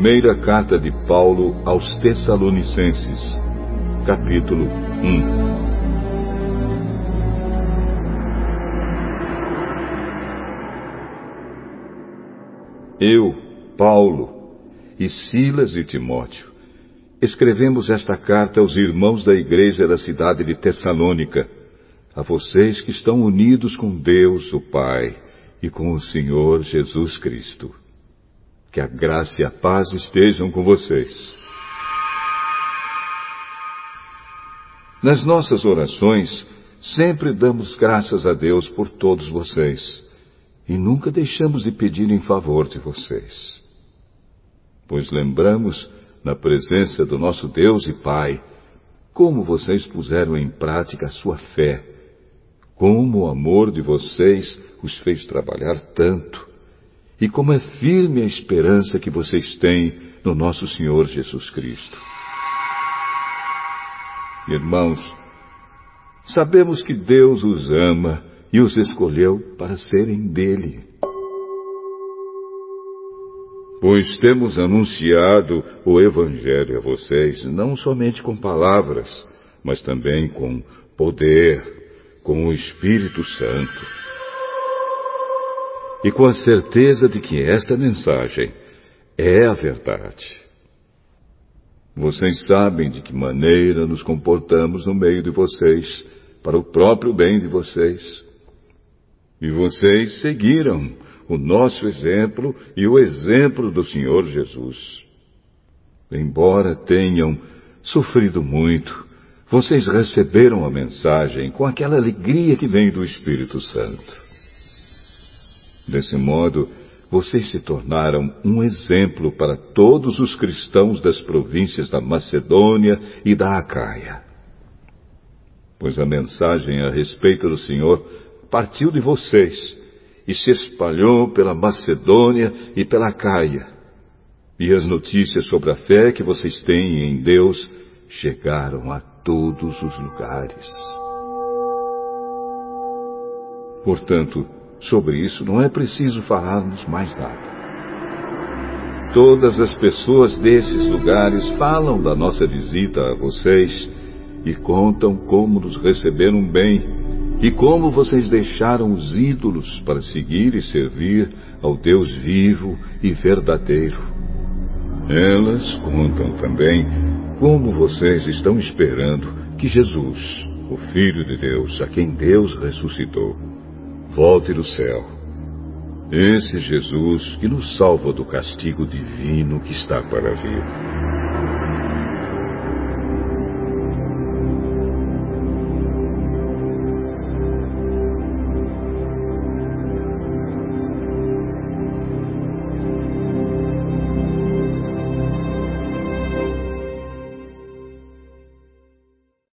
Primeira carta de Paulo aos Tessalonicenses, capítulo 1. Eu, Paulo, e Silas e Timóteo, escrevemos esta carta aos irmãos da igreja da cidade de Tessalônica, a vocês que estão unidos com Deus, o Pai, e com o Senhor Jesus Cristo. Que a graça e a paz estejam com vocês. Nas nossas orações, sempre damos graças a Deus por todos vocês e nunca deixamos de pedir em favor de vocês. Pois lembramos, na presença do nosso Deus e Pai, como vocês puseram em prática a sua fé, como o amor de vocês os fez trabalhar tanto, e como é firme a esperança que vocês têm no nosso Senhor Jesus Cristo. Irmãos, sabemos que Deus os ama e os escolheu para serem dele. Pois temos anunciado o Evangelho a vocês, não somente com palavras, mas também com poder, com o Espírito Santo. E com a certeza de que esta mensagem é a verdade. Vocês sabem de que maneira nos comportamos no meio de vocês, para o próprio bem de vocês. E vocês seguiram o nosso exemplo e o exemplo do Senhor Jesus. Embora tenham sofrido muito, vocês receberam a mensagem com aquela alegria que vem do Espírito Santo. Desse modo, vocês se tornaram um exemplo para todos os cristãos das províncias da Macedônia e da Acaia. Pois a mensagem a respeito do Senhor partiu de vocês e se espalhou pela Macedônia e pela Caia. E as notícias sobre a fé que vocês têm em Deus chegaram a todos os lugares. Portanto, sobre isso não é preciso falarmos mais nada. Todas as pessoas desses lugares falam da nossa visita a vocês e contam como nos receberam bem e como vocês deixaram os ídolos para seguir e servir ao Deus vivo e verdadeiro. Elas contam também como vocês estão esperando que Jesus, o Filho de Deus, a quem Deus ressuscitou, volte do céu. Esse Jesus que nos salva do castigo divino que está para vir.